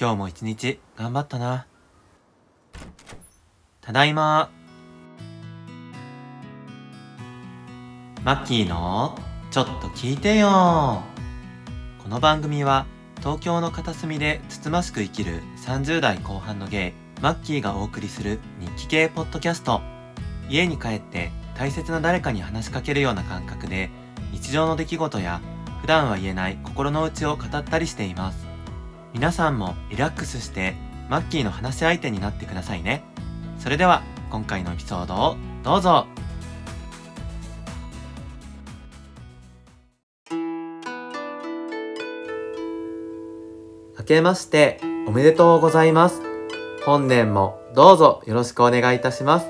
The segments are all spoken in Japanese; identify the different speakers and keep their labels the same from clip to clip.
Speaker 1: 今日も一日頑張ったな。ただいま。マッキーのちょっと聞いてよ。この番組は東京の片隅でつつましく生きる30代後半のゲイ、マッキーがお送りする日記系ポッドキャスト。家に帰って大切な誰かに話しかけるような感覚で日常の出来事や普段は言えない心の内を語ったりしています。皆さんもリラックスしてマッキーの話し相手になってくださいね。それでは今回のエピソードをどうぞ明けましておめでとうございます。本年もどうぞよろしくお願いいたします。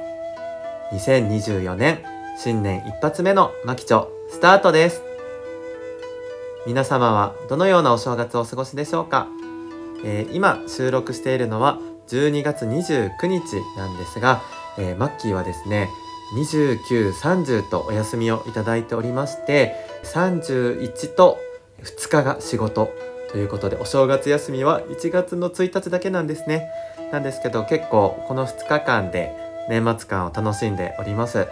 Speaker 1: 2024年新年一発目のマキチョスタートです。皆様はどのようなお正月をお過ごしでしょうか？えー、今収録しているのは12月29日なんですが、えー、マッキーはですね29、30とお休みをいただいておりまして31と2日が仕事ということでお正月休みは1月の1日だけなんですね。なんですけど結構この2日間で年末感を楽しんでおります。で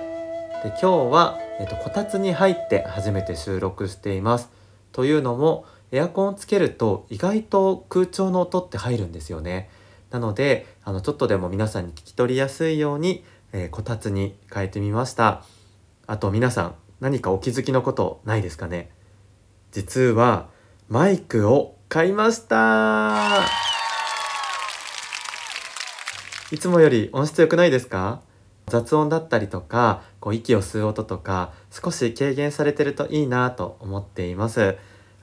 Speaker 1: 今日は、えっと、こたつに入って初めて収録しています。というのもエアコンをつけると意外と空調の音って入るんですよね。なのであのちょっとでも皆さんに聞き取りやすいように、えー、こたつに変えてみました。あと皆さん何かお気づきのことないですかね？実はマイクを買いましたいつもより音質良くないですか？雑音だったりとかこう息を吸う音とか少し軽減されてるといいなと思っています。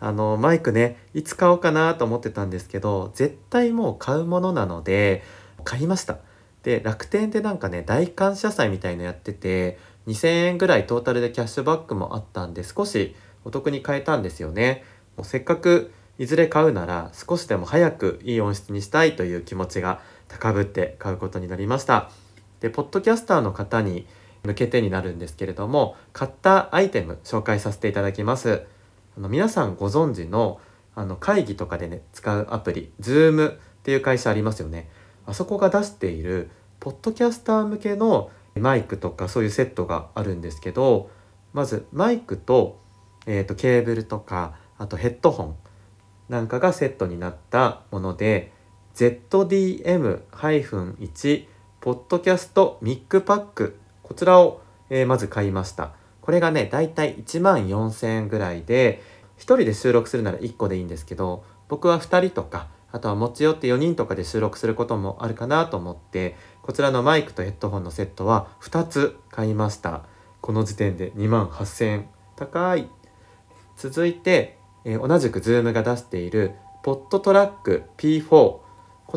Speaker 1: あのマイクねいつ買おうかなと思ってたんですけど絶対もう買うものなので買いました。で楽天でなんかね大感謝祭みたいのやってて2000円ぐらいトータルでキャッシュバックもあったんで少しお得に買えたんですよね。もうせっかくいずれ買うなら少しでも早くいい音質にしたいという気持ちが高ぶって買うことになりました。でポッドキャスターの方に向けてになるんですけれども買ったアイテム紹介させていただきます。あの皆さんご存知のあの会議とかでね使うアプリ Zoom っていう会社ありますよねあそこが出しているポッドキャスター向けのマイクとかそういうセットがあるんですけどまずマイクと,、えーと、ケーブルとかあとヘッドホンなんかがセットになったもので ZDM-1 ポッドキャストミックパックこちらを、えー、まず買いました。これがねだいたい1万4000円ぐらいで1人で収録するなら1個でいいんですけど僕は2人とかあとは持ち寄って4人とかで収録することもあるかなと思ってこちらのマイクとヘッドホンのセットは2つ買いました。この時点で2万8000円。高い。続いて、えー、同じく Zoom が出しているポットトラック P4 こ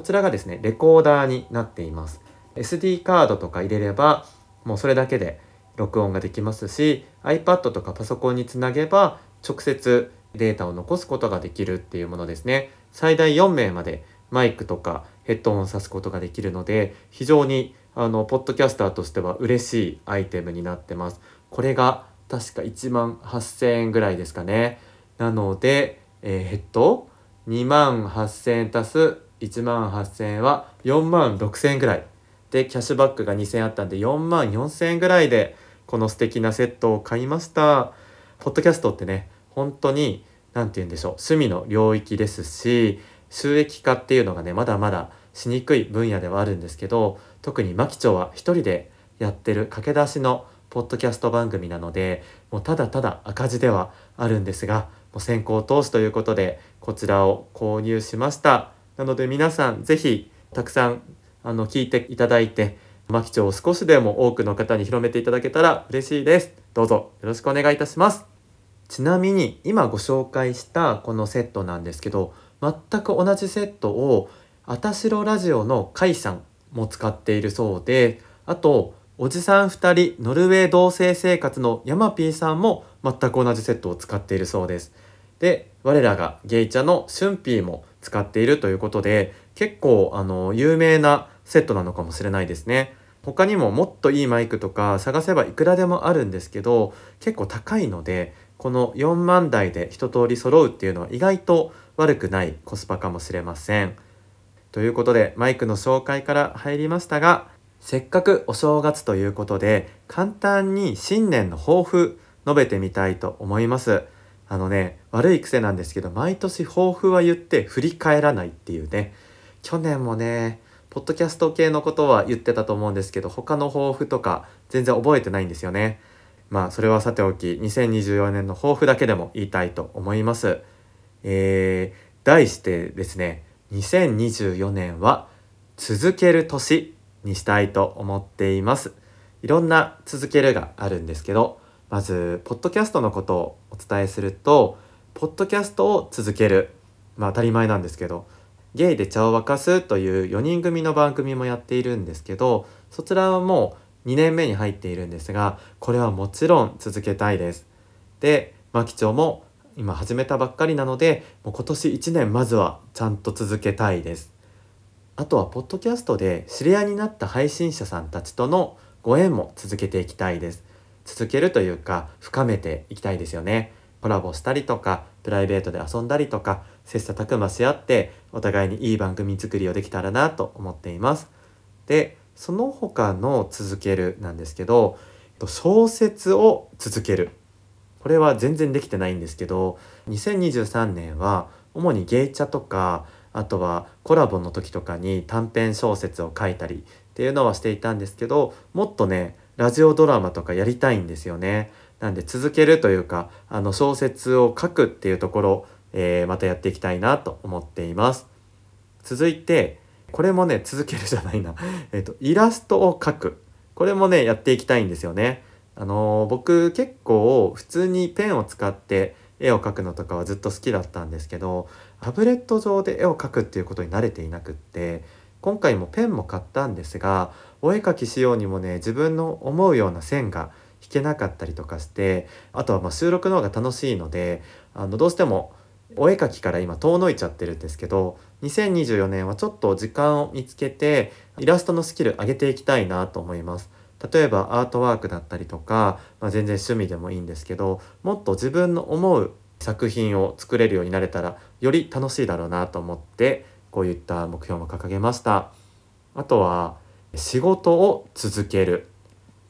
Speaker 1: ちらがですねレコーダーになっています。SD カードとか入れればもうそれだけで録音ができますし iPad とかパソコンにつなげば直接データを残すことができるっていうものですね。最大4名までマイクとかヘッドホンを挿すことができるので非常にあのポッドキャスターとしては嬉しいアイテムになってます。これが確か1万8000円ぐらいですかね。なので、えー、ヘッド2万8000円足す1万8000円は4万6000円ぐらい。でキャッシュバックが2000円あったんで4万4000円ぐらいでこの素敵なセットを買いました。ポッドキャストってね、本当に、何て言うんでしょう、趣味の領域ですし、収益化っていうのがね、まだまだしにくい分野ではあるんですけど、特にマキチョは一人でやってる駆け出しのポッドキャスト番組なので、もうただただ赤字ではあるんですが、もう先行投資ということで、こちらを購入しました。なので皆さん、是非たくさんあの聞いていただいて、マキチョを少しでも多くの方に広めていただけたら嬉しいです。どうぞよろしくお願いいたします。ちなみに今ご紹介したこのセットなんですけど、全く同じセットをあたしろラジオの甲斐さんも使っているそうで、あとおじさん2人ノルウェー同棲生活のヤマピーさんも全く同じセットを使っているそうです。で、我らがゲイチャのシュンピーも使っているということで、結構あの有名なセットなのかもしれないですね。他にももっといいマイクとか探せばいくらでもあるんですけど結構高いのでこの4万台で一通り揃うっていうのは意外と悪くないコスパかもしれません。ということでマイクの紹介から入りましたがせっかくお正月ということで簡単に新年の抱負述べてみたいと思います。あのね悪い癖なんですけど毎年抱負は言って振り返らないっていうね。去年もねポッドキャスト系のことは言ってたと思うんですけど他の抱負とか全然覚えてないんですよね。まあそれはさておき2024年の抱負だけでも言いたいと思います。えー、題してですね2024年は続ける年にしたいと思っています。いろんな続けるがあるんですけどまずポッドキャストのことをお伝えするとポッドキャストを続ける。まあ当たり前なんですけどゲイで茶を沸かすという4人組の番組もやっているんですけどそちらはもう2年目に入っているんですがこれはもちろん続けたいです。で牧町も今始めたばっかりなのでもう今年1年まずはちゃんと続けたいです。あとはポッドキャストで知り合いになった配信者さんたちとのご縁も続けていきたいです。続けるというか深めていきたいですよね。コラボしたりとかプライベートで遊んだりとか切磋琢磨し合ってお互いにいい番組作りをできたらなと思っていますでその他の続けるなんですけど小説を続けるこれは全然できてないんですけど2023年は主にゲイチャとかあとはコラボの時とかに短編小説を書いたりっていうのはしていたんですけどもっとねラジオドラマとかやりたいんですよね。なんで続けるというかあの小説を書くっていうところ、えー、またやっていきたいなと思っています。続いてこれもね続けるじゃないな えっとイラストを描くこれもねやっていきたいんですよね。あのー、僕結構普通にペンを使って絵を描くのとかはずっと好きだったんですけどタブレット上で絵を描くっていうことに慣れていなくって今回もペンも買ったんですがお絵描きしようにもね自分の思うような線が引けなかったりとかしてあとはま収録の方が楽しいのであのどうしてもお絵描きから今遠のいちゃってるんですけど2024年はちょっと時間を見つけてイラストのスキル上げていきたいなと思います。例えばアートワークだったりとか、まあ、全然趣味でもいいんですけどもっと自分の思う作品を作れるようになれたらより楽しいだろうなと思ってこういった目標も掲げましたあとは仕事を続ける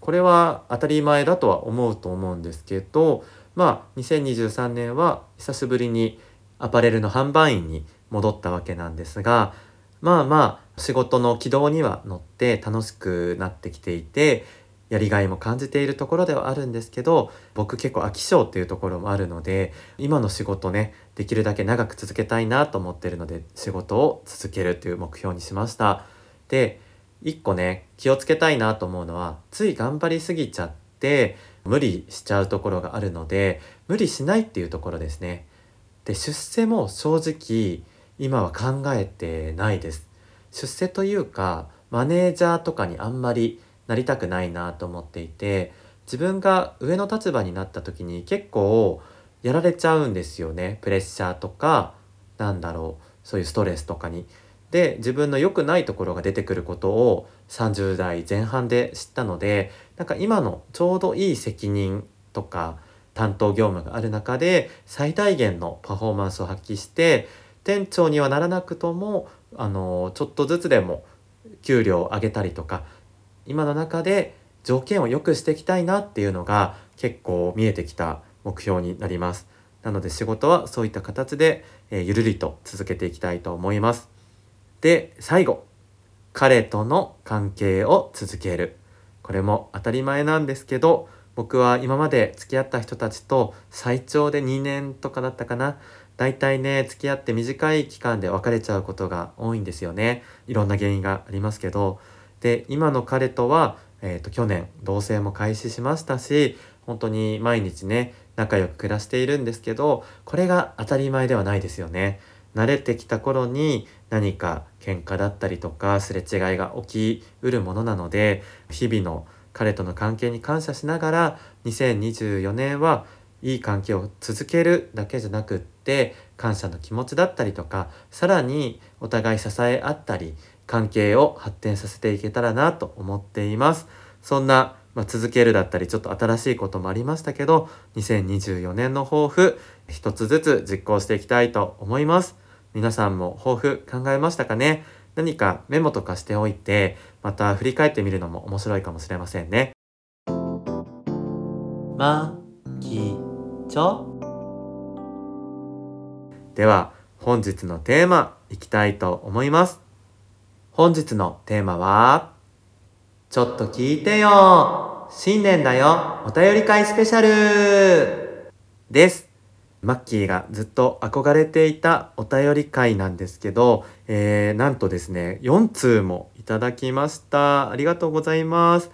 Speaker 1: これは当たり前だとは思うと思うんですけどまあ2023年は久しぶりにアパレルの販売員に戻ったわけなんですがまあまあ仕事の軌道には乗って楽しくなってきていてやりがいも感じているところではあるんですけど僕結構飽き性っていうところもあるので今の仕事ねできるだけ長く続けたいなと思ってるので仕事を続けるという目標にしました。で一個ね気をつけたいなと思うのはつい頑張りすぎちゃって無理しちゃうところがあるので無理しないっていうところですね。で出世も正直今は考えてないです。出世というかマネージャーとかにあんまりなりたくないなと思っていて自分が上の立場になった時に結構やられちゃうんですよね。プレッシャーとかなんだろうそういうストレスとかに。で自分の良くないところが出てくることを30代前半で知ったのでなんか今のちょうどいい責任とか担当業務がある中で最大限のパフォーマンスを発揮して店長にはならなくともあのちょっとずつでも給料を上げたりとか今の中で条件を良くしていきたいなっていうのが結構見えてきた目標になります。なので仕事はそういった形で、えー、ゆるりと続けていきたいと思います。で、最後。彼との関係を続ける。これも当たり前なんですけど、僕は今まで付き合った人たちと最長で2年とかだったかな。大体ね、付き合って短い期間で別れちゃうことが多いんですよね。いろんな原因がありますけど。で今の彼とは、えーと、去年同棲も開始しましたし本当に毎日ね仲良く暮らしているんですけどこれが当たり前ではないですよね。慣れてきた頃に何か喧嘩だったりとかすれ違いが起きうるものなので日々の彼との関係に感謝しながら2024年はいい関係を続けるだけじゃなくって感謝の気持ちだったりとかさらにお互い支え合ったり関係を発展させていけたらなと思っています。そんな、まあ、続けるだったりちょっと新しいこともありましたけど2024年の抱負一つずつ実行していきたいと思います。皆さんも抱負考えましたかね？何かメモとかしておいてまた振り返ってみるのも面白いかもしれませんね。まきちょでは本日のテーマいきたいと思います。本日のテーマはちょっと聞いてよ。新年だよ。お便り会スペシャル。です。マッキーがずっと憧れていたお便り会なんですけど、えー、なんとですね4通もいただきましたありがとうございます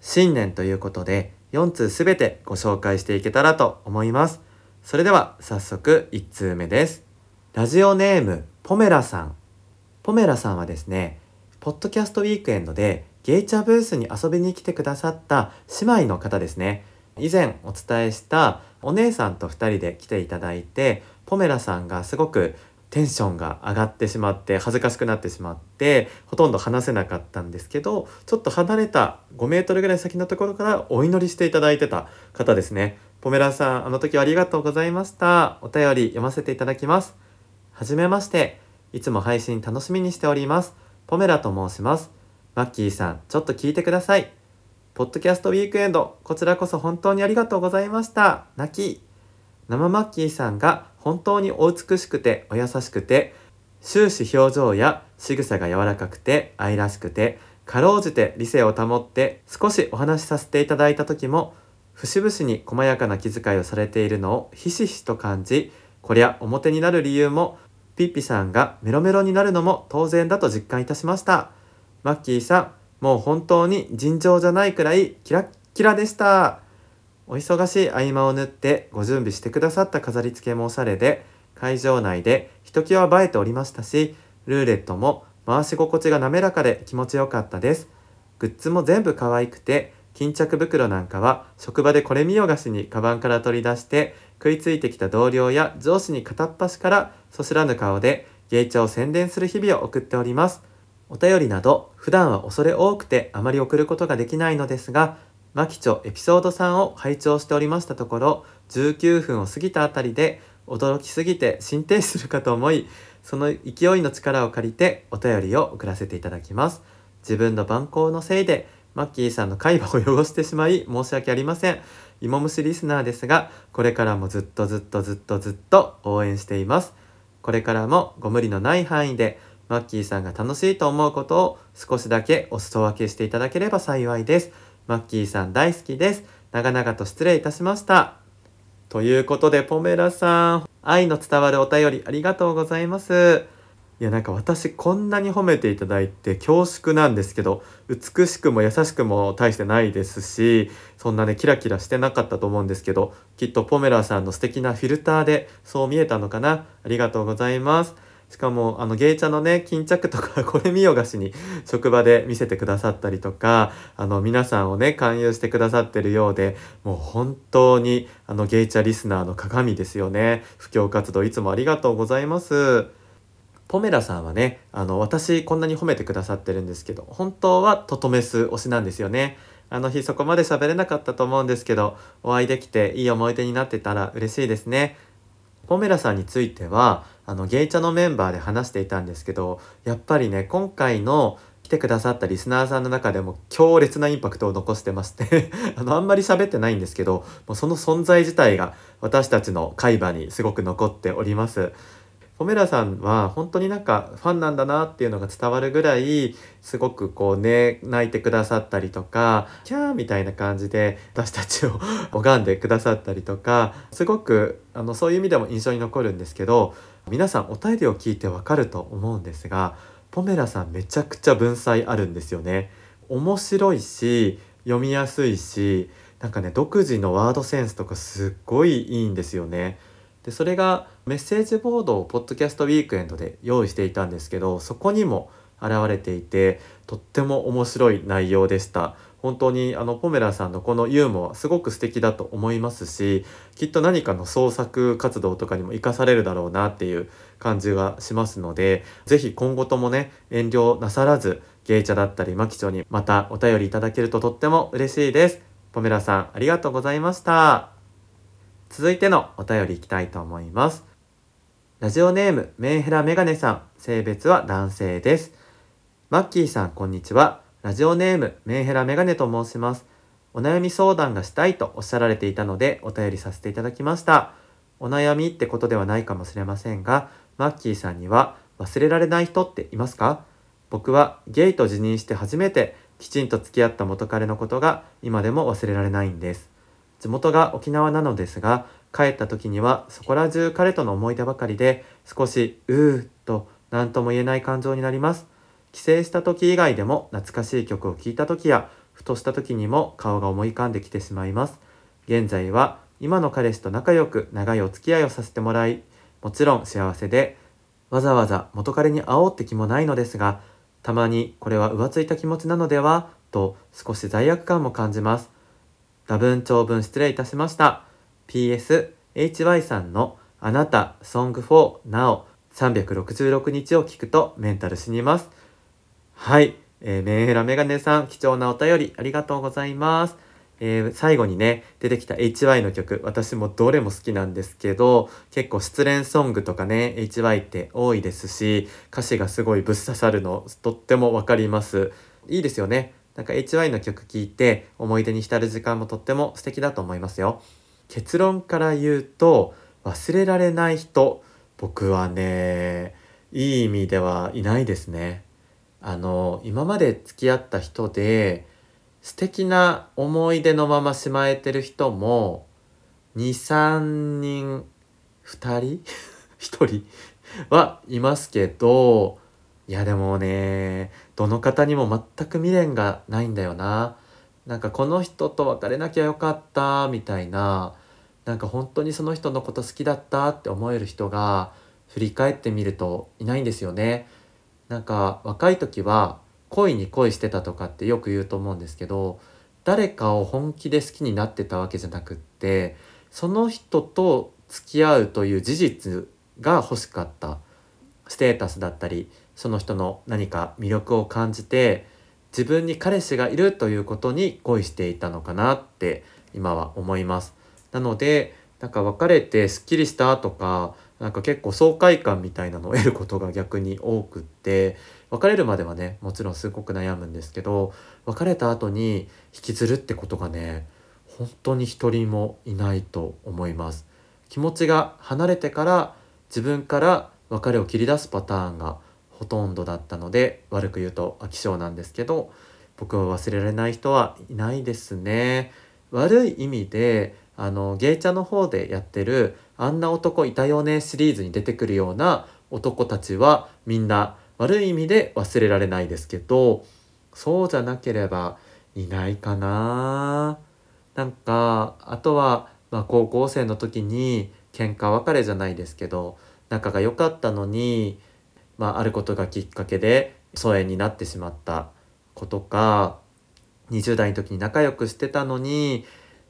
Speaker 1: 新年ということで4通すべてご紹介していけたらと思います。それでは早速1通目です。ラジオネームポメラさん。ポメラさんはですね、ポッドキャストウィークエンドでゲイチャブースに遊びに来てくださった姉妹の方ですね。以前お伝えしたお姉さんと2人で来ていただいて、ポメラさんがすごくテンションが上がってしまって恥ずかしくなってしまってほとんど話せなかったんですけどちょっと離れた5メートルぐらい先のところからお祈りしていただいてた方ですね。ポメラさんあの時はありがとうございました。お便り読ませていただきます。はじめまして。いつも配信楽しみにしております。ポメラと申します。マッキーさんちょっと聞いてください。ポッドキャストウィークエンド。こちらこそ本当にありがとうございました。泣き。生マッキーさんが本当にお美しくてお優しくて終始表情や仕草が柔らかくて愛らしくてかろうじて理性を保って少しお話しさせていただいた時も節々に細やかな気遣いをされているのをひしひしと感じこりゃ表になる理由もピッピさんがメロメロになるのも当然だと実感いたしました。マッキーさんもう本当に尋常じゃないくらいキラッキラでした。お忙しい合間を縫ってご準備してくださった飾り付けもおしゃれで会場内でひときわ映えておりましたしルーレットも回し心地が滑らかで気持ちよかったです。グッズも全部可愛くて巾着袋なんかは職場でこれ見よがしにカバンから取り出して食いついてきた同僚や上司に片っ端からそしらぬ顔でゲイチャを宣伝する日々を送っております。お便りなど普段は恐れ多くてあまり送ることができないのですがマキチョエピソード3を拝聴しておりましたところ19分を過ぎたあたりで驚きすぎて心停止するかと思いその勢いの力を借りてお便りを送らせていただきます。自分の蛮行のせいでマッキーさんの会話を汚してしまい申し訳ありません。芋虫リスナーですがこれからもずっとずっとずっとずっと応援しています。これからもご無理のない範囲でマッキーさんが楽しいと思うことを少しだけお裾分けしていただければ幸いですマッキーさん大好きです。長々と失礼いたしました。ということで、ポメラさん、愛の伝わるお便りありがとうございます。いや、なんか私こんなに褒めていただいて恐縮なんですけど、美しくも優しくも大してないですし、そんなね、キラキラしてなかったと思うんですけど、きっとポメラさんの素敵なフィルターでそう見えたのかな。ありがとうございます。しかもあのゲイチャのね巾着とかこれ見よがしに職場で見せてくださったりとかあの皆さんをね勧誘してくださってるようでもう本当にあのゲイチャリスナーの鏡ですよね。布教活動いつもありがとうございます。ポメラさんはねあの私こんなに褒めてくださってるんですけど本当はトトメス推しなんですよね。あの日そこまで喋れなかったと思うんですけどお会いできていい思い出になってたら嬉しいですね。ポメラさんについてはあのゲイチャのメンバーで話していたんですけどやっぱりね今回の来てくださったリスナーさんの中でも強烈なインパクトを残してまして あのあんまり喋ってないんですけどもうその存在自体が私たちの海馬にすごく残っております。ポメラさんは本当になんかファンなんだなっていうのが伝わるぐらいすごくこうね泣いてくださったりとかキャーみたいな感じで私たちを 拝んでくださったりとかすごくあのそういう意味でも印象に残るんですけど皆さんお便りを聞いてわかると思うんですがポメラさんめちゃくちゃ文才あるんですよね。面白いし読みやすいしなんかね独自のワードセンスとかすっごいいいんですよね。でそれがメッセージボードをポッドキャストウィークエンドで用意していたんですけどそこにも現れていてとっても面白い内容でした本当にあのポメラさんのこのユーモアすごく素敵だと思いますしきっと何かの創作活動とかにも生かされるだろうなっていう感じがしますので是非今後ともね遠慮なさらずゲイチャだったりマキチョにまたお便りいただけるととっても嬉しいです。ポメラさんありがとうございました。続いてのお便りいきたいと思います。ラジオネームメンヘラメガネさん。性別は男性です。マッキーさんこんにちは。ラジオネームメンヘラメガネと申します。お悩み相談がしたいとおっしゃられていたのでお便りさせていただきました。お悩みってことではないかもしれませんがマッキーさんには忘れられない人っていますか？僕はゲイと自認して初めてきちんと付き合った元彼のことが今でも忘れられないんです。地元が沖縄なのですが帰った時にはそこら中彼との思い出ばかりで少しうーっと何とも言えない感情になります。帰省した時以外でも懐かしい曲を聴いた時やふとした時にも顔が思い浮かんできてしまいます。現在は今の彼氏と仲良く長いお付き合いをさせてもらいもちろん幸せでわざわざ元彼に会おうって気もないのですがたまにこれは浮ついた気持ちなのではと少し罪悪感も感じます。多文長文失礼いたしました。PS HY さんのあなた Song for Now 366日を聞くとメンタル死にます。はい、えー、メンヘラメガネさん貴重なお便りありがとうございます。えー、最後にね出てきた HY の曲私もどれも好きなんですけど結構失恋ソングとかね HY って多いですし歌詞がすごいぶっ刺さるのとっても分かります。いいですよね。なんか HY の曲聴いて思い出に浸る時間もとっても素敵だと思いますよ。結論から言うと忘れられない人僕はねいい意味ではいないですね。あの今まで付き合った人で素敵な思い出のまましまえてる人も23人2人 1人はいますけどいやでもねどの方にも全く未練がないんだよな。なんかこの人と別れなきゃよかったみたいななんか本当にその人のこと好きだったって思える人が振り返ってみるといないんですよね。なんか若い時は恋に恋してたとかってよく言うと思うんですけど誰かを本気で好きになってたわけじゃなくってその人と付き合うという事実が欲しかったステータスだったりその人の何か魅力を感じて自分に彼氏がいるということに恋していたのかなって今は思います。なのでなんか別れてすっきりしたとかなんか結構爽快感みたいなのを得ることが逆に多くって別れるまではねもちろんすごく悩むんですけど別れた後に引きずるってことがね本当に一人もいないと思います。気持ちが離れてから自分から別れを切り出すパターンがほとんどだったので悪く言うと飽き性なんですけど僕は忘れられない人はいないですね。悪い意味であのゲイチャの方でやってる「あんな男いたよね」シリーズに出てくるような男たちはみんな悪い意味で忘れられないですけどそうじゃなければいないかな。なんかあとは、まあ、高校生の時に喧嘩別れじゃないですけど仲が良かったのに、まあ、あることがきっかけで疎遠になってしまったことか20代の時に仲良くしてたのに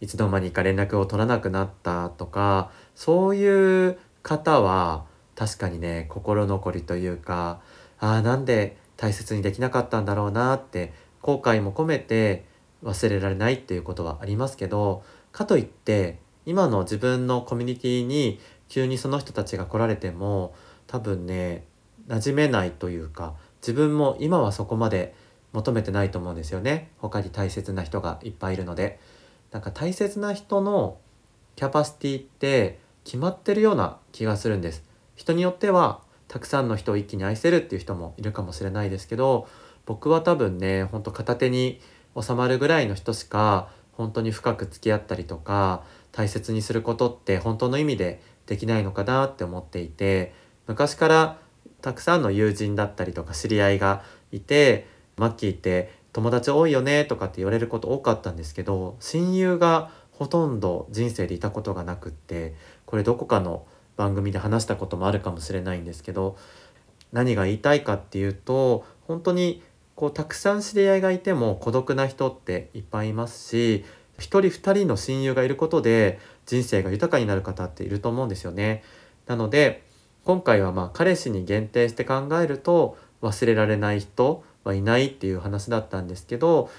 Speaker 1: いつの間にか連絡を取らなくなったとかそういう方は確かにね心残りというかああなんで大切にできなかったんだろうなって後悔も込めて忘れられないっていうことはありますけどかといって今の自分のコミュニティに急にその人たちが来られても多分ね馴染めないというか自分も今はそこまで求めてないと思うんですよね。他に大切な人がいっぱいいるので。なんか大切な人のキャパシティって決まってるような気がするんです。人によってはたくさんの人を一気に愛せるっていう人もいるかもしれないですけど僕は多分ねほんと片手に収まるぐらいの人しか本当に深く付き合ったりとか大切にすることって本当の意味でできないのかなって思っていて昔からたくさんの友人だったりとか知り合いがいてマッキーって友達多いよねとかって言われること多かったんですけど親友がほとんど人生でいたことがなくってこれどこかの番組で話したこともあるかもしれないんですけど何が言いたいかっていうと本当にこうたくさん知り合いがいても孤独な人っていっぱいいますし1人2人の親友がいることで人生が豊かになる方っていると思うんですよね。なので今回はまあ彼氏に限定して考えると忘れられない人はいないっていう話だったんですけど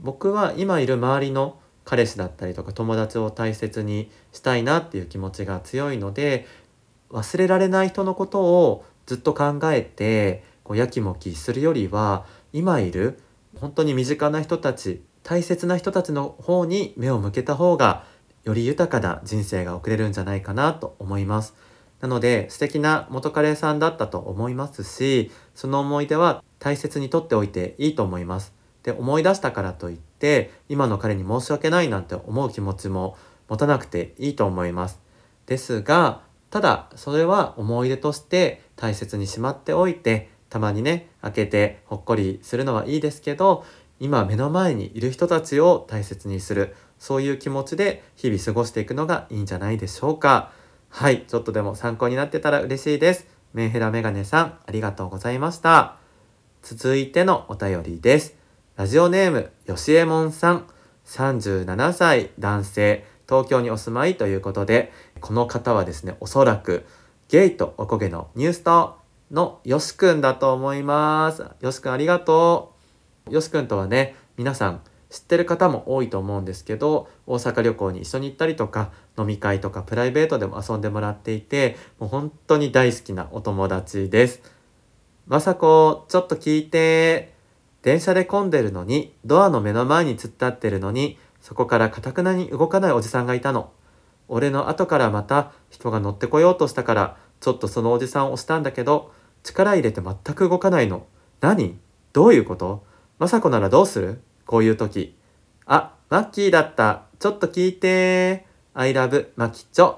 Speaker 1: 僕は今いる周りの彼氏だったりとか友達を大切にしたいなっていう気持ちが強いので忘れられない人のことをずっと考えてこうやきもきするよりは今いる本当に身近な人たち大切な人たちの方に目を向けた方がより豊かな人生が送れるんじゃないかなと思います。なので素敵な元カレさんだったと思いますしその思い出は大切にとっておいていいと思います。で思い出したからといって今の彼に申し訳ないなんて思う気持ちも持たなくていいと思います。ですがただそれは思い出として大切にしまっておいてたまにね開けてほっこりするのはいいですけど今目の前にいる人たちを大切にするそういう気持ちで日々過ごしていくのがいいんじゃないでしょうかはいちょっとでも参考になってたら嬉しいですメンヘラメガネさんありがとうございました。続いてのお便りです。ラジオネームよしえもんさん。37歳男性東京にお住まいということでこの方はですねおそらくゲイとおこげのニュースターのよしくんだと思います。よしくんありがとう。よしくんとはね皆さん知ってる方も多いと思うんですけど大阪旅行に一緒に行ったりとか飲み会とかプライベートでも遊んでもらっていてもう本当に大好きなお友達ですまさこちょっと聞いて電車で混んでるのにドアの目の前に突っ立ってるのにそこからかたくなに動かないおじさんがいたの。俺の後からまた人が乗ってこようとしたから、ちょっとそのおじさんを押したんだけど、力入れて全く動かないの。何？どういうこと？まさこならどうする？こういう時。あ、マッキーだった。ちょっと聞いて I love マキチョ。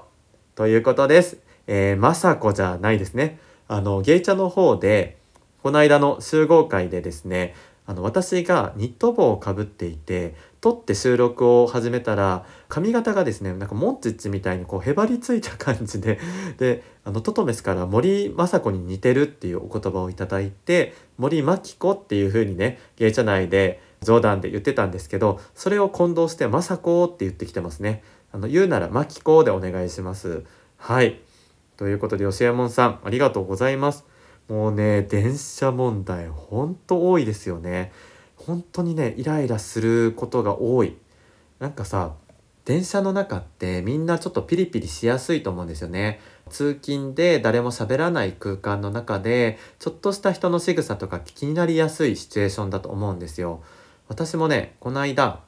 Speaker 1: ということです。えー、まさこじゃないですね。あの、ゲイチャの方で、この間の集合会でですね、あの私がニット帽をかぶっていて撮って収録を始めたら髪型がですねなんかモンチッチみたいにこうへばりついた感じでであのトトメスから森雅子に似てるっていうお言葉をいただいて森真紀子っていう風にね芸者内で冗談で言ってたんですけどそれを混同して雅子って言ってきてますね。あの言うなら真紀子でお願いします。はい。ということで吉右衛門さんありがとうございます。もうね電車問題ほんと多いですよね。本当にねイライラすることが多い。なんかさ電車の中ってみんなちょっとピリピリしやすいと思うんですよね。通勤で誰も喋らない空間の中でちょっとした人の仕草とか気になりやすいシチュエーションだと思うんですよ。私もねこの間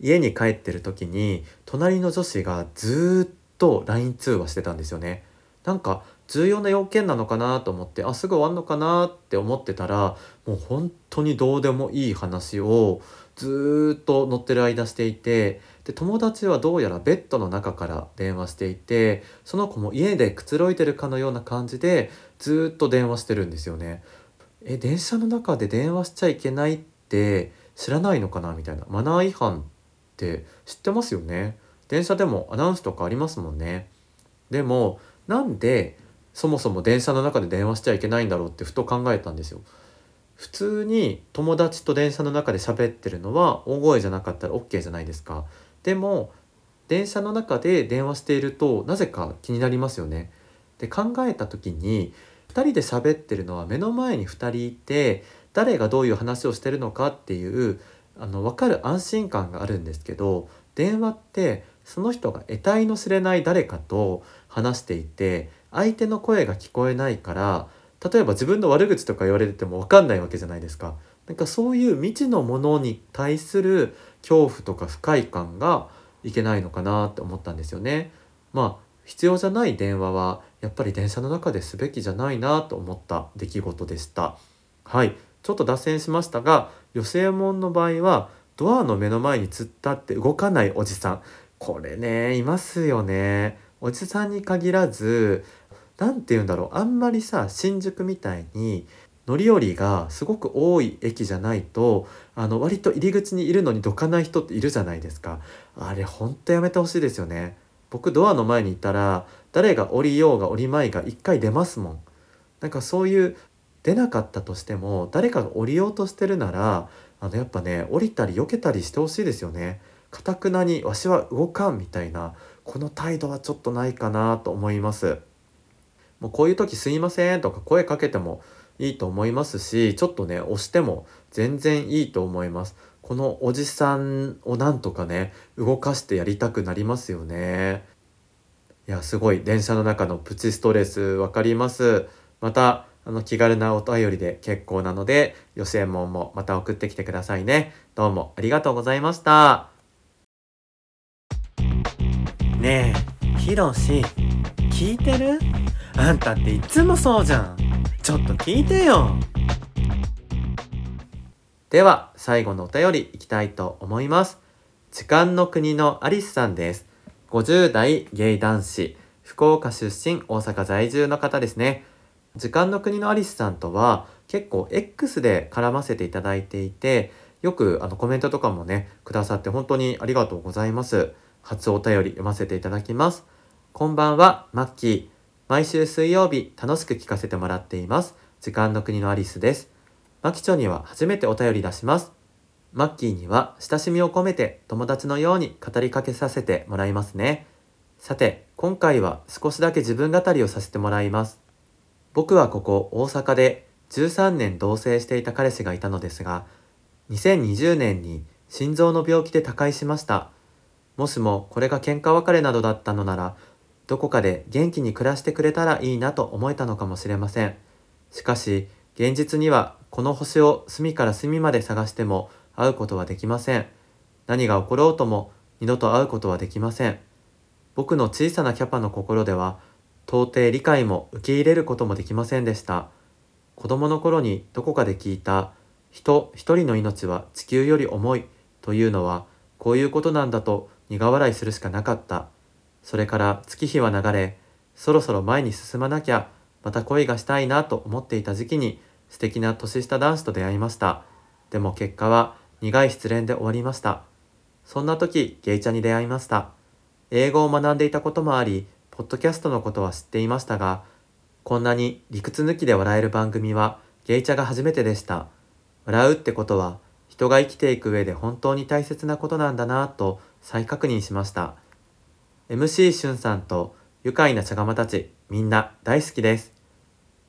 Speaker 1: 家に帰ってる時に隣の女子がずっと LINE 通話してたんですよねなんか重要な要件なのかなと思ってあすぐ終わんのかなって思ってたらもう本当にどうでもいい話をずっと乗ってる間していてで友達はどうやらベッドの中から電話していてその子も家でくつろいでるかのような感じでずっと電話してるんですよね。え電車の中で電話しちゃいけないって知らないのかな？みたいなマナー違反って知ってますよね？電車でもアナウンスとかありますもんねでもなんでそもそも電車の中で電話しちゃいけないんだろうってふと考えたんですよ。普通に友達と電車の中で喋ってるのは大声じゃなかったら OK じゃないですか。でも電車の中で電話しているとなぜか気になりますよね。で考えた時に2人で喋ってるのは目の前に2人いて誰がどういう話をしてるのかっていうあの分かる安心感があるんですけど電話ってその人が得体の知れない誰かと話していて相手の声が聞こえないから例えば自分の悪口とか言われても分かんないわけじゃないですか。なんかそういう未知のものに対する恐怖とか不快感がいけないのかなって思ったんですよね。まあ必要じゃない電話はやっぱり電車の中ですべきじゃないなと思った出来事でした。はい、ちょっと脱線しましたが、寄せ門の場合はドアの目の前に突っ立って動かないおじさん。これね、いますよね。おじさんに限らず何て言うんだろうあんまりさ新宿みたいに乗り降りがすごく多い駅じゃないとあの割と入り口にいるのにどかない人っているじゃないですかあれほんとやめてほしいですよね僕ドアの前にいたら誰が降りようが降りまいが一回出ますもんなんかそういう出なかったとしても誰かが降りようとしてるならあのやっぱね降りたり避けたりしてほしいですよね。かたくなにわしは動かんみたいなこの態度はちょっとないかなと思います。もうこういう時すいませんとか声かけてもいいと思いますしちょっとね押しても全然いいと思います。このおじさんをなんとかね動かしてやりたくなりますよね。いやすごい。電車の中のプチストレス分かります。またあの気軽なお便りで結構なので、予選問もまた送ってきてくださいね。どうもありがとうございました。ねえ、ひろし、聞いてる？あんたっていつもそうじゃん。ちょっと聞いてよ。では、最後のお便りいきたいと思います。時間の国のアリスさんです。50代ゲイ男子、福岡出身、大阪在住の方ですね。時間の国のアリスさんとは結構 X で絡ませていただいていて、よくあのコメントとかもね、くださって本当にありがとうございます。初お便り読ませていただきます。こんばんは、マッキー。毎週水曜日楽しく聞かせてもらっています。時間の国のアリスです。マキチョには初めてお便り出します。マッキーには親しみを込めて友達のように語りかけさせてもらいますね。さて、今回は少しだけ自分語りをさせてもらいます。僕はここ大阪で13年同棲していた彼氏がいたのですが、2020年に心臓の病気で他界しました。もしもこれが喧嘩別れなどだったのなら、どこかで元気に暮らしてくれたらいいなと思えたのかもしれません。しかし、現実にはこの星を隅から隅まで探しても会うことはできません。何が起ころうとも二度と会うことはできません。僕の小さなキャパの心では、到底理解も受け入れることもできませんでした。子供の頃にどこかで聞いた、人一人の命は地球より重いというのは、こういうことなんだと苦笑いするしかなかった。それから月日は流れ、そろそろ前に進まなきゃ、また恋がしたいなと思っていた時期に、素敵な年下男子と出会いました。でも結果は苦い失恋で終わりました。そんな時、ゲイチャに出会いました。英語を学んでいたこともあり、ポッドキャストのことは知っていましたが、こんなに理屈抜きで笑える番組はゲイチャが初めてでした。笑うってことは人が生きていく上で本当に大切なことなんだなぁと再確認しました。MC しゅんさんと愉快な茶釜たちみんな大好きです。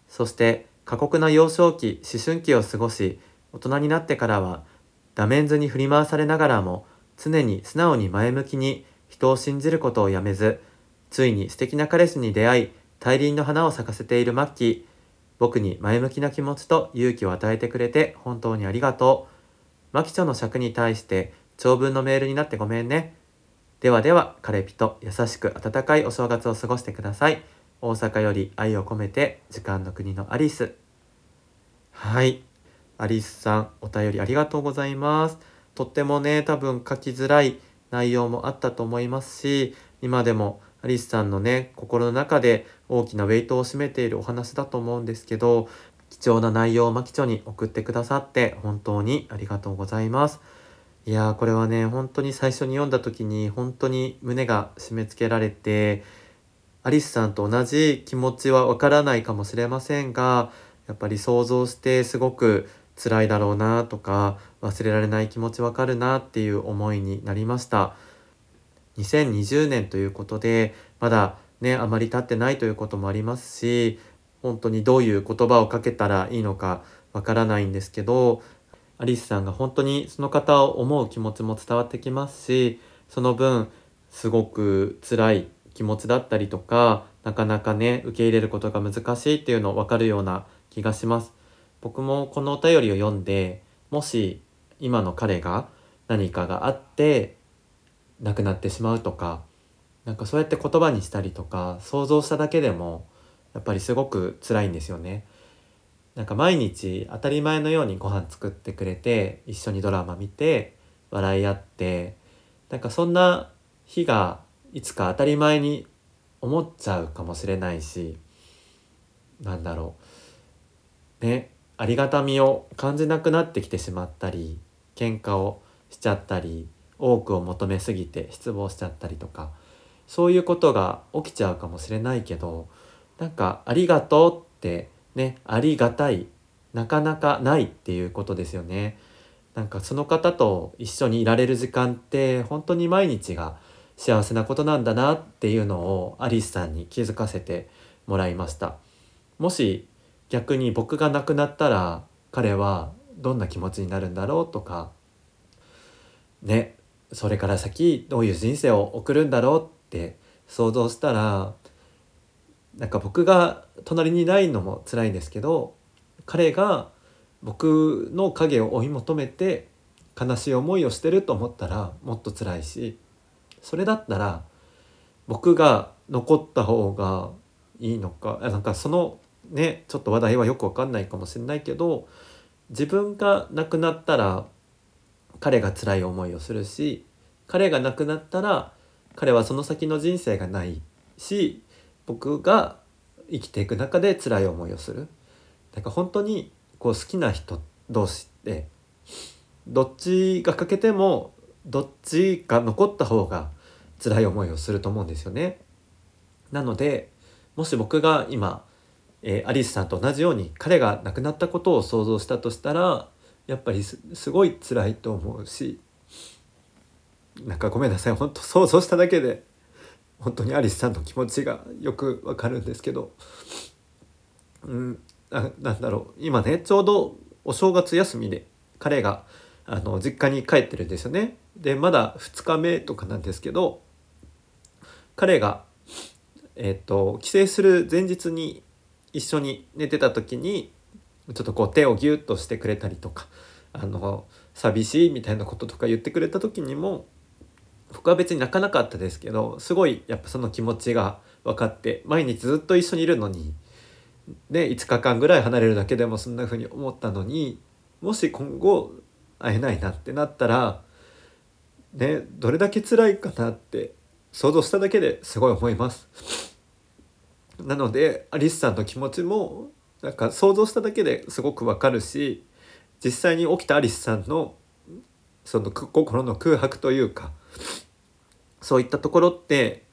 Speaker 1: そして過酷な幼少期、思春期を過ごし、大人になってからはダメンズに振り回されながらも常に素直に前向きに人を信じることをやめず、ついに素敵な彼氏に出会い、大輪の花を咲かせているマッキー。僕に前向きな気持ちと勇気を与えてくれて本当にありがとう。マキチョの尺に対して長文のメールになってごめんね。ではでは、カレピと優しく温かいお正月を過ごしてください。大阪より愛を込めて、時間の国のアリス。はい。アリスさん、お便りありがとうございます。とってもね、多分書きづらい内容もあったと思いますし、今でもアリスさんのね、心の中で大きなウェイトを占めているお話だと思うんですけど、貴重な内容をマキチョに送ってくださって本当にありがとうございます。いやーこれはね本当に最初に読んだ時に本当に胸が締め付けられてアリスさんと同じ気持ちはわからないかもしれませんがやっぱり想像してすごく辛いだろうなとか忘れられない気持ちわかるなっていう思いになりました2020年ということでまだねあまり経ってないということもありますし本当にどういう言葉をかけたらいいのかわからないんですけどアリスさんが本当にその方を思う気持ちも伝わってきますしその分すごく辛い気持ちだったりとかなかなかね受け入れることが難しいっていうの分かるような気がします。僕もこのお便りを読んでもし今の彼が何かがあって亡くなってしまうとかなんかそうやって言葉にしたりとか想像しただけでもやっぱりすごく辛いんですよね。なんか毎日当たり前のようにご飯作ってくれて一緒にドラマ見て笑い合ってなんかそんな日がいつか当たり前に思っちゃうかもしれないしなんだろうねありがたみを感じなくなってきてしまったり喧嘩をしちゃったり多くを求めすぎて失望しちゃったりとかそういうことが起きちゃうかもしれないけどなんか「ありがとう」ってねありがたいなかなかないっていうことですよね。なんかその方と一緒にいられる時間って本当に毎日が幸せなことなんだなっていうのをアリスさんに気づかせてもらいました。もし逆に僕が亡くなったら彼はどんな気持ちになるんだろうとかねそれから先どういう人生を送るんだろうって想像したらなんか僕が隣にいないのも辛いんですけど彼が僕の影を追い求めて悲しい思いをしてると思ったらもっと辛いしそれだったら僕が残った方がいいのかなんかそのねちょっと話題はよく分かんないかもしれないけど自分が亡くなったら彼が辛い思いをするし彼が亡くなったら彼はその先の人生がないし僕が生きていく中で辛い思いをする。なんか本当にこう好きな人同士ってどっちが欠けてもどっちが残った方が辛い思いをすると思うんですよね。なのでもし僕が今、えー、アリスさんと同じように彼が亡くなったことを想像したとしたらやっぱりすごい辛いと思うしなんかごめんなさい本当想像しただけで本当にアリスさんの気持ちがよくわかるんですけど、うん、ななんだろう今ねちょうどお正月休みで彼があの実家に帰ってるんですよね。でまだ2日目とかなんですけど彼が、えーと、帰省する前日に一緒に寝てた時にちょっとこう手をギュッとしてくれたりとかあの寂しいみたいなこととか言ってくれた時にも僕は別に泣かなかったですけどすごいやっぱその気持ちが分かって毎日ずっと一緒にいるのにで5日間ぐらい離れるだけでもそんな風に思ったのにもし今後会えないなってなったらねどれだけ辛いかなって想像しただけですごい思います。なのでアリスさんの気持ちもなんか想像しただけですごくわかるし実際に起きたアリスさんのその心の空白というかそういったところって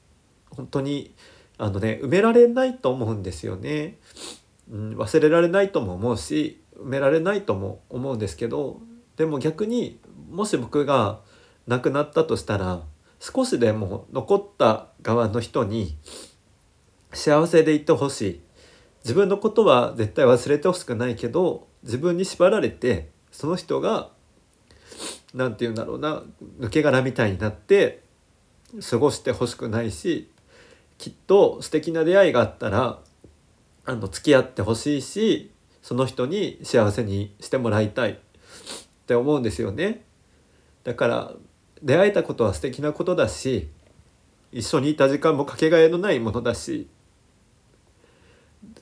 Speaker 1: 本当にあのね埋められないと思うんですよね。うん、忘れられないとも思うし埋められないとも思うんですけどでも逆にもし僕が亡くなったとしたら少しでも残った側の人に幸せでいてほしい自分のことは絶対忘れてほしくないけど自分に縛られてその人が何て言うんだろうな抜け殻みたいになって過ごしてほしくないしきっと素敵な出会いがあったらあの付き合ってほしいしその人に幸せにしてもらいたいって思うんですよね。だから出会えたことは素敵なことだし一緒にいた時間もかけがえのないものだし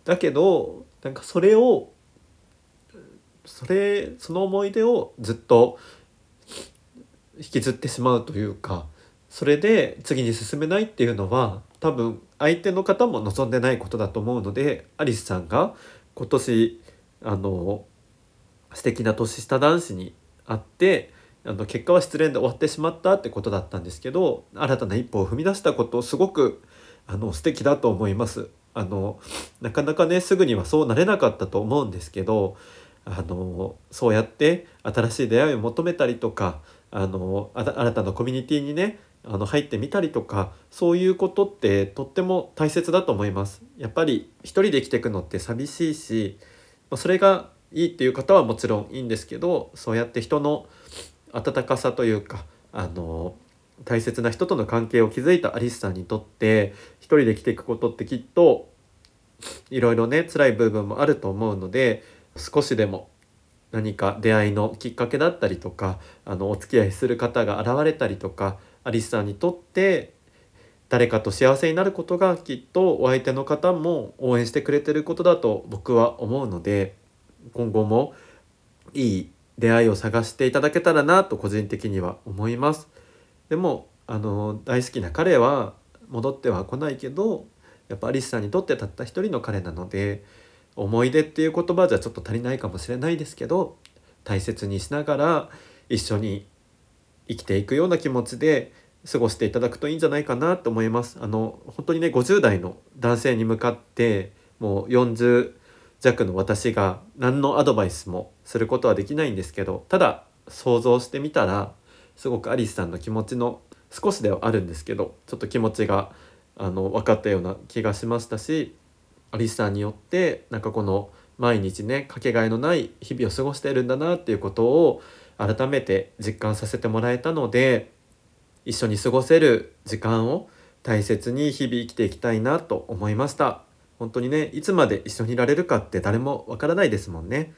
Speaker 1: だけどなんかそれをそれその思い出をずっと引きずってしまうというかそれで次に進めないっていうのは多分相手の方も望んでないことだと思うのでアリスさんが今年あの素敵な年下男子に会ってあの結果は失恋で終わってしまったってことだったんですけど新たな一歩を踏み出したことすごくあの素敵だと思います。あのなかなかねすぐにはそうなれなかったと思うんですけどあのそうやって新しい出会いを求めたりとかあの新たなコミュニティにねあの入ってみたりとかそういうことってとっても大切だと思います。やっぱり一人で生きていくのって寂しいしまそれがいいっていう方はもちろんいいんですけどそうやって人の温かさというかあの大切な人との関係を築いたアリスさんにとって一人で生きていくことってきっといろいろね辛い部分もあると思うので少しでも何か出会いのきっかけだったりとかあのお付き合いする方が現れたりとかアリスさんにとって誰かと幸せになることがきっとお相手の方も応援してくれてることだと僕は思うので今後もいい出会いを探していただけたらなと個人的には思います。でもあの大好きな彼は戻っては来ないけどやっぱアリスさんにとってたった一人の彼なので思い出っていう言葉じゃちょっと足りないかもしれないですけど大切にしながら一緒に生きていくような気持ちで過ごしていただくといいんじゃないかなと思います。あの本当にね50代の男性に向かってもう40弱の私が何のアドバイスもすることはできないんですけどただ想像してみたらすごくアリスさんの気持ちの少しではあるんですけどちょっと気持ちがあの分かったような気がしましたしアリスさんによってなんかこの毎日ねかけがえのない日々を過ごしているんだなっていうことを改めて実感させてもらえたので一緒に過ごせる時間を大切に日々生きていきたいなと思いました。本当にねいつまで一緒にいられるかって誰もわからないですもんね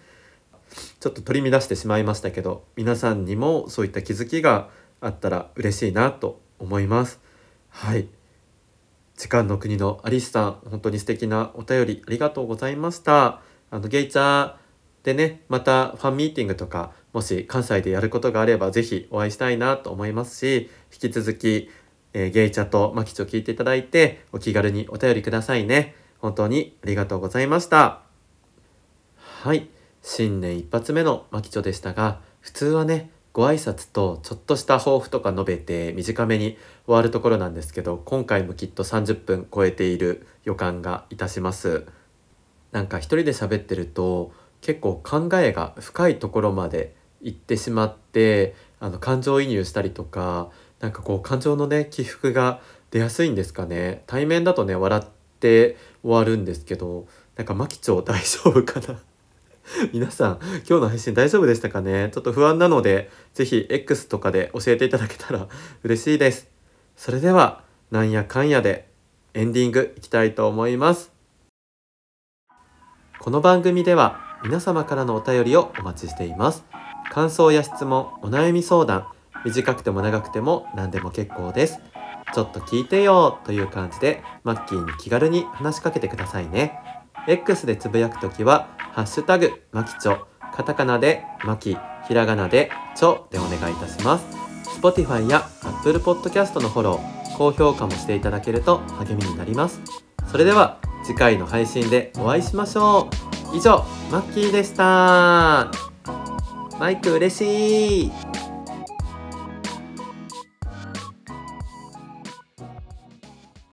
Speaker 1: ちょっと取り乱してしまいましたけど皆さんにもそういった気づきがあったら嬉しいなと思います。はい。時間の国のアリスさん本当に素敵なお便りありがとうございました。あのゲイチャーでねまたファンミーティングとかもし関西でやることがあれば是非お会いしたいなと思いますし引き続き、えー、ゲイチャとマキチを聞いていただいてお気軽にお便りくださいね。本当にありがとうございました。はい。新年一発目のマキチョでしたが普通はねご挨拶とちょっとした抱負とか述べて短めに終わるところなんですけど今回もきっと30分超えている予感がいたします。なんか一人で喋ってると結構考えが深いところまで行ってしまってあの感情移入したりとかなんかこう感情のね起伏が出やすいんですかね。対面だとね笑って終わるんですけどなんかマキチョ大丈夫かな。皆さん今日の配信大丈夫でしたかね？ちょっと不安なので是非 X とかで教えていただけたら 嬉しいです。それではなんやかんやでエンディングいきたいと思います。この番組では皆様からのお便りをお待ちしています。感想や質問お悩み相談短くても長くても何でも結構です。ちょっと聞いてよという感じでマッキーに気軽に話しかけてくださいね。X でつぶやくときはハッシュタグマキチョカタカナでマキひらがなでチョでお願いいたします。Spotify や Apple Podcast のフォロー高評価もしていただけると励みになります。それでは次回の配信でお会いしましょう。以上マッキーでした。マイク嬉しい。